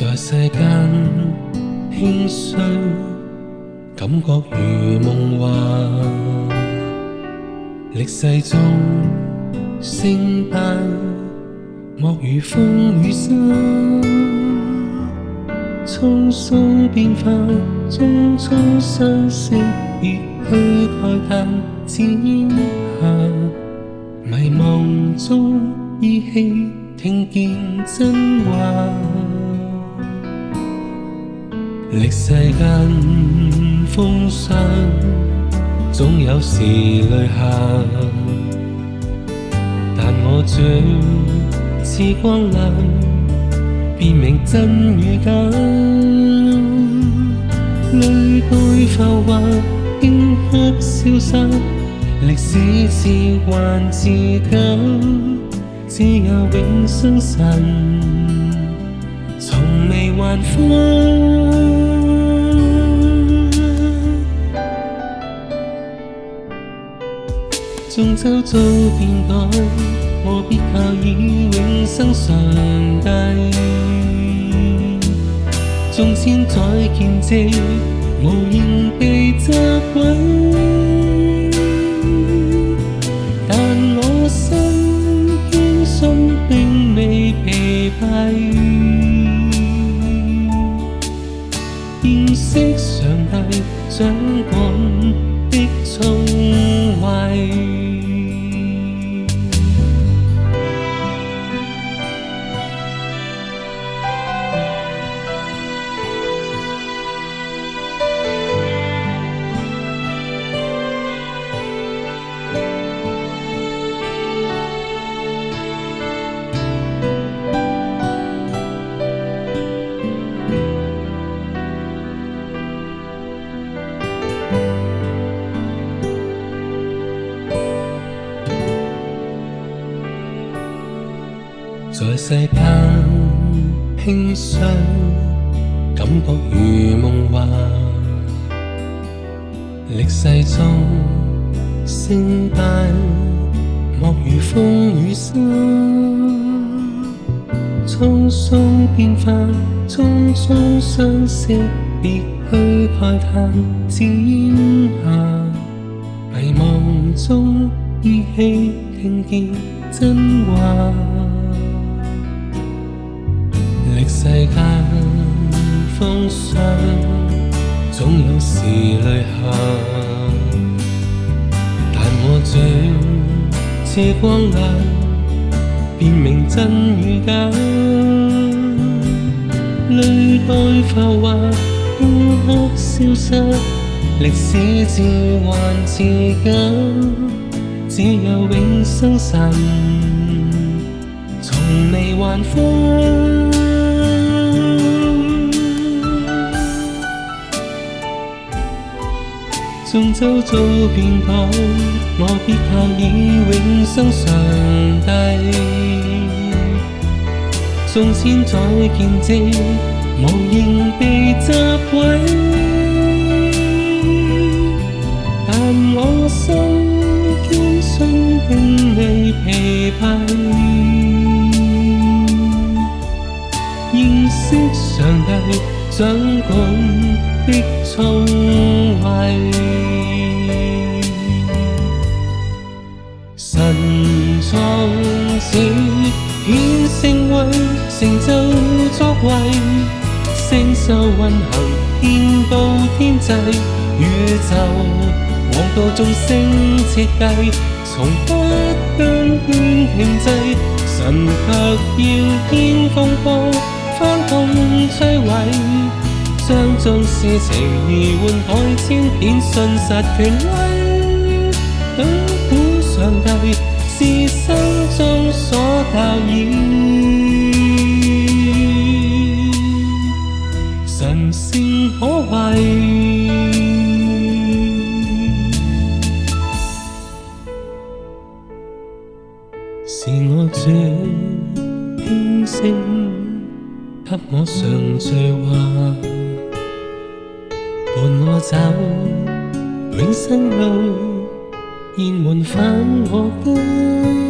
在世间轻衰，感觉如梦幻。历世中升跌，莫如风雨沙。匆匆变化，匆匆相识，越去慨叹之下。迷惘中依稀听见真话。历世间风霜，总有时泪痕。但我最知光亮，辨明真与假。泪干浮华，烟刻消散。历史是幻是真，只有永生神，从未幻化。送周遭變改，務必靠倚永生上帝。眾千載見證，無形被責毀，但我心堅信並未疲憊，見識上帝。在世间轻伤，感觉如梦幻。历世中升淡，莫如风雨声。匆匆变化，匆匆相识，别去慨叹天下。迷茫中依稀听见真话。是泪痕，但我像借光眼辨明真与假，泪待浮幻，烟客消失，历史自幻自假，只有永生神从未还化。眾周遭變改，我必靠倚永生上帝。眾千載見證，無形被責毀，但我心堅信並未疲憊，認識上帝掌管。的聰慧，神創始顯聖位，成就作為，星宿運行，遍佈天際，宇宙往到眾星設計，從不間斷停滯，神卻要天風暴翻動摧毀。相盡是情義換海千片信實權威，對估上帝是心中所教義，神聖可畏。是我這天星，給我常聚話。伴我走，永生路，愿换返我肩。